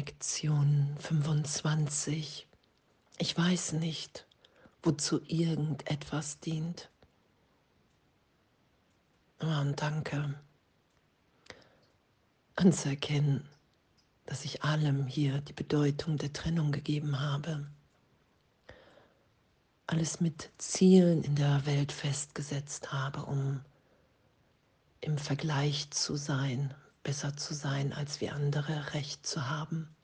Lektion 25. Ich weiß nicht, wozu irgendetwas dient. Und danke anzuerkennen, dass ich allem hier die Bedeutung der Trennung gegeben habe. Alles mit Zielen in der Welt festgesetzt habe, um im Vergleich zu sein, besser zu sein als wie andere, Recht zu haben,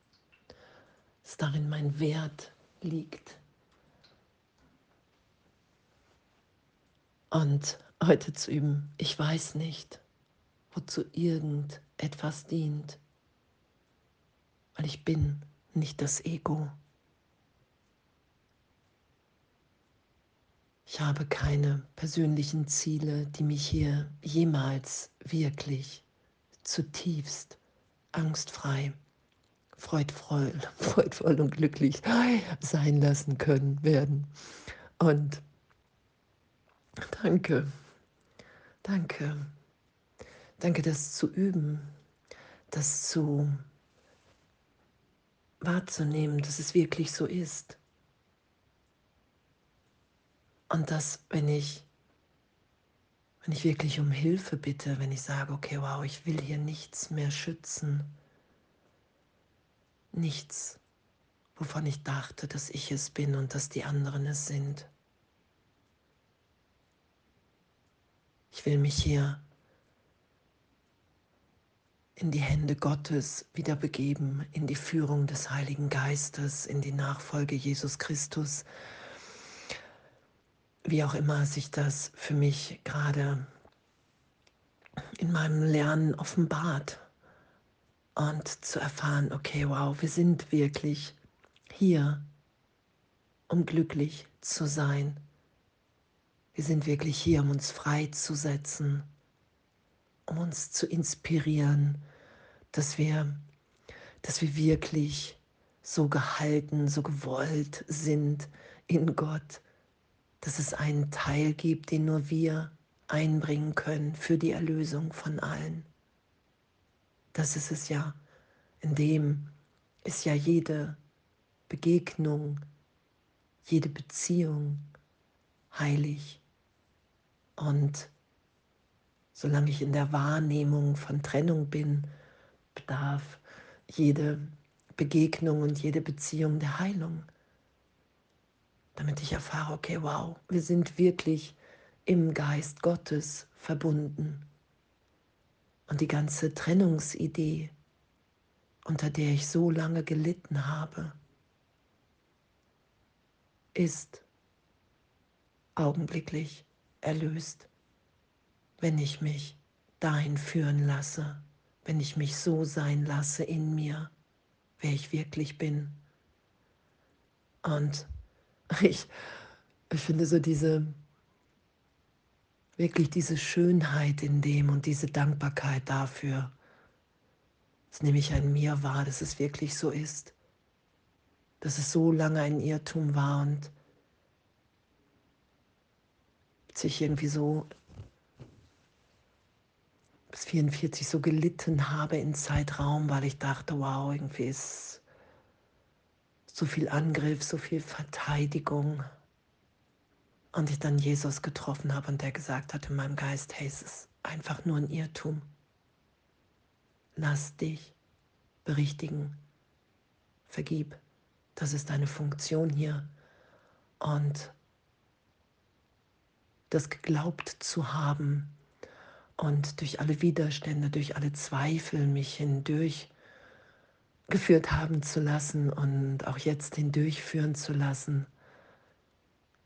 dass darin mein Wert liegt. Und heute zu üben, ich weiß nicht, wozu irgendetwas dient, weil ich bin nicht das Ego. Ich habe keine persönlichen Ziele, die mich hier jemals wirklich zutiefst angstfrei, freudvoll, freudvoll und glücklich sein lassen können werden. Und danke, danke, danke, das zu üben, das zu wahrzunehmen, dass es wirklich so ist. Und dass, wenn ich wenn ich wirklich um Hilfe bitte, wenn ich sage, okay, wow, ich will hier nichts mehr schützen, nichts, wovon ich dachte, dass ich es bin und dass die anderen es sind. Ich will mich hier in die Hände Gottes wieder begeben, in die Führung des Heiligen Geistes, in die Nachfolge Jesus Christus wie auch immer sich das für mich gerade in meinem Lernen offenbart und zu erfahren, okay, wow, wir sind wirklich hier, um glücklich zu sein. Wir sind wirklich hier, um uns freizusetzen, um uns zu inspirieren, dass wir, dass wir wirklich so gehalten, so gewollt sind in Gott, dass es einen Teil gibt, den nur wir einbringen können für die Erlösung von allen. Das ist es ja. In dem ist ja jede Begegnung, jede Beziehung heilig. Und solange ich in der Wahrnehmung von Trennung bin, bedarf jede Begegnung und jede Beziehung der Heilung damit ich erfahre, okay, wow, wir sind wirklich im Geist Gottes verbunden. Und die ganze Trennungsidee, unter der ich so lange gelitten habe, ist augenblicklich erlöst, wenn ich mich dahin führen lasse, wenn ich mich so sein lasse in mir, wer ich wirklich bin. Und ich, ich finde so diese, wirklich diese Schönheit in dem und diese Dankbarkeit dafür. Das nehme ich an mir wahr, dass es wirklich so ist. Dass es so lange ein Irrtum war und sich irgendwie so bis 44 so gelitten habe in Zeitraum, weil ich dachte, wow, irgendwie ist so viel Angriff, so viel Verteidigung. Und ich dann Jesus getroffen habe und der gesagt hat in meinem Geist, hey, es ist einfach nur ein Irrtum. Lass dich berichtigen. Vergib. Das ist deine Funktion hier. Und das geglaubt zu haben und durch alle Widerstände, durch alle Zweifel mich hindurch geführt haben zu lassen und auch jetzt hindurchführen zu lassen.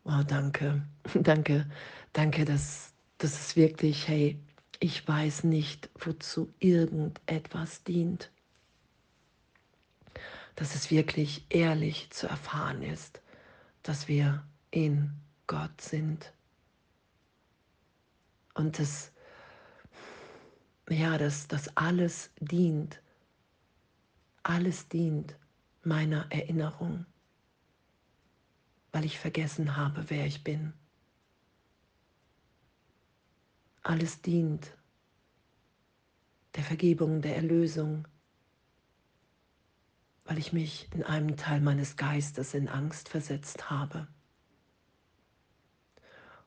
Wow, danke, danke, danke, dass das ist wirklich, hey, ich weiß nicht, wozu irgendetwas dient. Dass es wirklich ehrlich zu erfahren ist, dass wir in Gott sind. Und dass, ja, dass das alles dient alles dient meiner Erinnerung, weil ich vergessen habe, wer ich bin. Alles dient der Vergebung, der Erlösung, weil ich mich in einem Teil meines Geistes in Angst versetzt habe.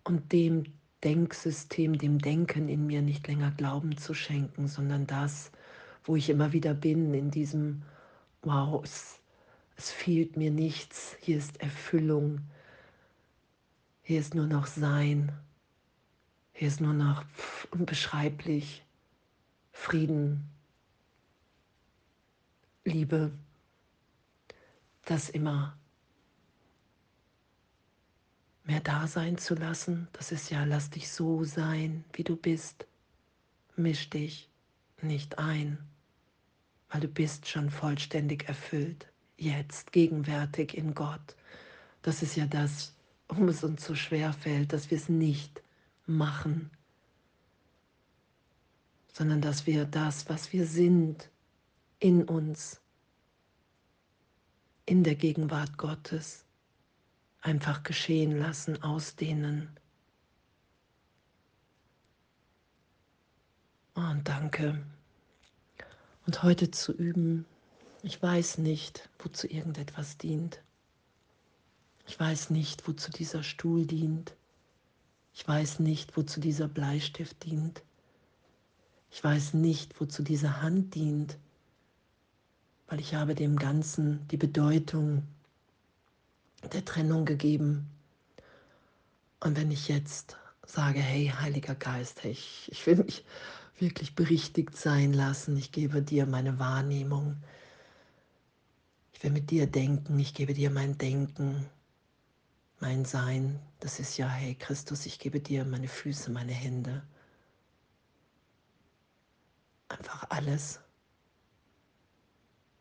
Und dem Denksystem, dem Denken in mir nicht länger Glauben zu schenken, sondern das, wo ich immer wieder bin, in diesem, wow, es, es fehlt mir nichts, hier ist Erfüllung, hier ist nur noch Sein, hier ist nur noch unbeschreiblich. Frieden, Liebe, das immer mehr da sein zu lassen. Das ist ja, lass dich so sein, wie du bist. Misch dich nicht ein, weil du bist schon vollständig erfüllt, jetzt, gegenwärtig in Gott. Das ist ja das, warum es uns so schwer fällt, dass wir es nicht machen, sondern dass wir das, was wir sind, in uns, in der Gegenwart Gottes, einfach geschehen lassen, ausdehnen. Und danke. Und heute zu üben, ich weiß nicht, wozu irgendetwas dient. Ich weiß nicht, wozu dieser Stuhl dient. Ich weiß nicht, wozu dieser Bleistift dient. Ich weiß nicht, wozu diese Hand dient, weil ich habe dem Ganzen die Bedeutung der Trennung gegeben. Und wenn ich jetzt sage, hey, Heiliger Geist, hey, ich, ich will mich wirklich berichtigt sein lassen, ich gebe dir meine Wahrnehmung, ich will mit dir denken, ich gebe dir mein Denken, mein Sein, das ist ja, hey Christus, ich gebe dir meine Füße, meine Hände, einfach alles.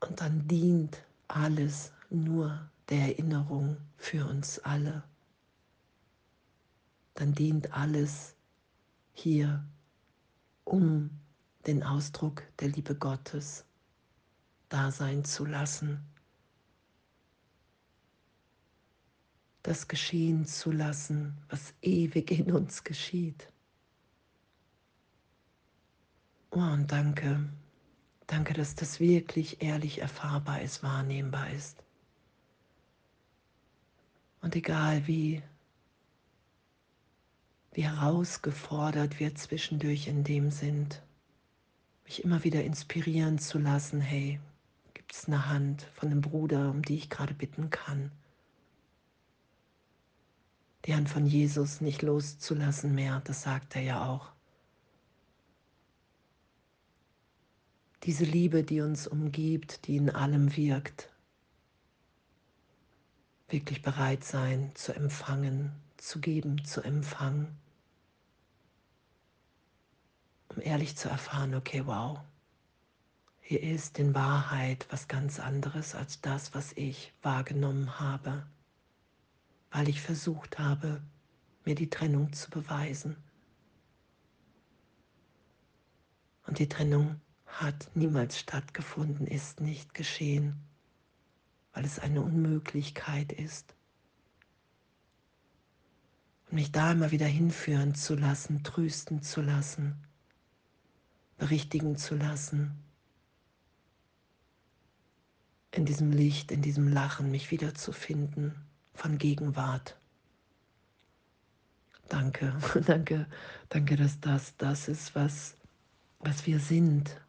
Und dann dient alles nur der Erinnerung für uns alle. Dann dient alles hier, um den Ausdruck der Liebe Gottes da sein zu lassen, das geschehen zu lassen, was ewig in uns geschieht. Oh, und danke, danke, dass das wirklich ehrlich erfahrbar ist, wahrnehmbar ist. Und egal wie, wie herausgefordert wir zwischendurch in dem sind, mich immer wieder inspirieren zu lassen, hey, gibt es eine Hand von einem Bruder, um die ich gerade bitten kann? Die Hand von Jesus nicht loszulassen mehr, das sagt er ja auch. Diese Liebe, die uns umgibt, die in allem wirkt, wirklich bereit sein zu empfangen, zu geben, zu empfangen, um ehrlich zu erfahren, okay, wow, hier ist in Wahrheit was ganz anderes als das, was ich wahrgenommen habe, weil ich versucht habe, mir die Trennung zu beweisen. Und die Trennung hat niemals stattgefunden, ist nicht geschehen weil es eine Unmöglichkeit ist. Mich da immer wieder hinführen zu lassen, trösten zu lassen, berichtigen zu lassen, in diesem Licht, in diesem Lachen mich wiederzufinden von Gegenwart. Danke, danke, danke, dass das das ist, was, was wir sind,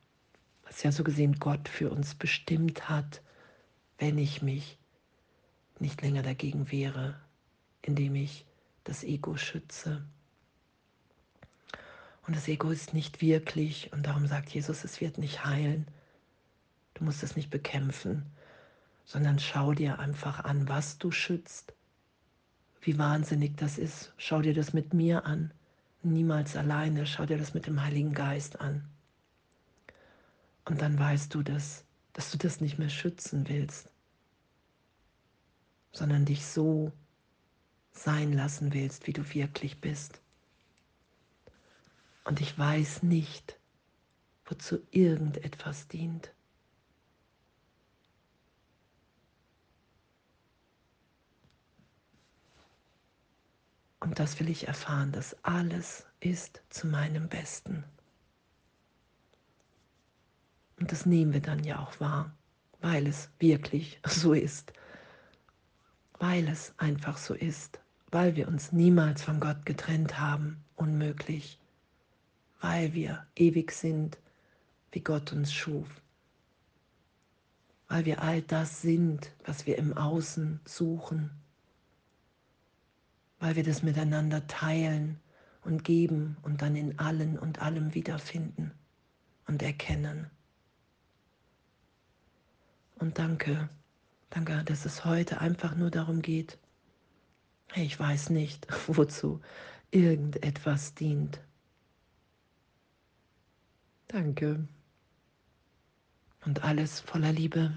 was ja so gesehen Gott für uns bestimmt hat wenn ich mich nicht länger dagegen wehre, indem ich das Ego schütze. Und das Ego ist nicht wirklich, und darum sagt Jesus, es wird nicht heilen. Du musst es nicht bekämpfen, sondern schau dir einfach an, was du schützt, wie wahnsinnig das ist. Schau dir das mit mir an, niemals alleine. Schau dir das mit dem Heiligen Geist an. Und dann weißt du, dass, dass du das nicht mehr schützen willst, sondern dich so sein lassen willst, wie du wirklich bist. Und ich weiß nicht, wozu irgendetwas dient. Und das will ich erfahren, dass alles ist zu meinem Besten. Und das nehmen wir dann ja auch wahr, weil es wirklich so ist, weil es einfach so ist, weil wir uns niemals von Gott getrennt haben, unmöglich, weil wir ewig sind, wie Gott uns schuf, weil wir all das sind, was wir im Außen suchen, weil wir das miteinander teilen und geben und dann in allen und allem wiederfinden und erkennen. Und danke, danke, dass es heute einfach nur darum geht, ich weiß nicht, wozu irgendetwas dient. Danke. Und alles voller Liebe.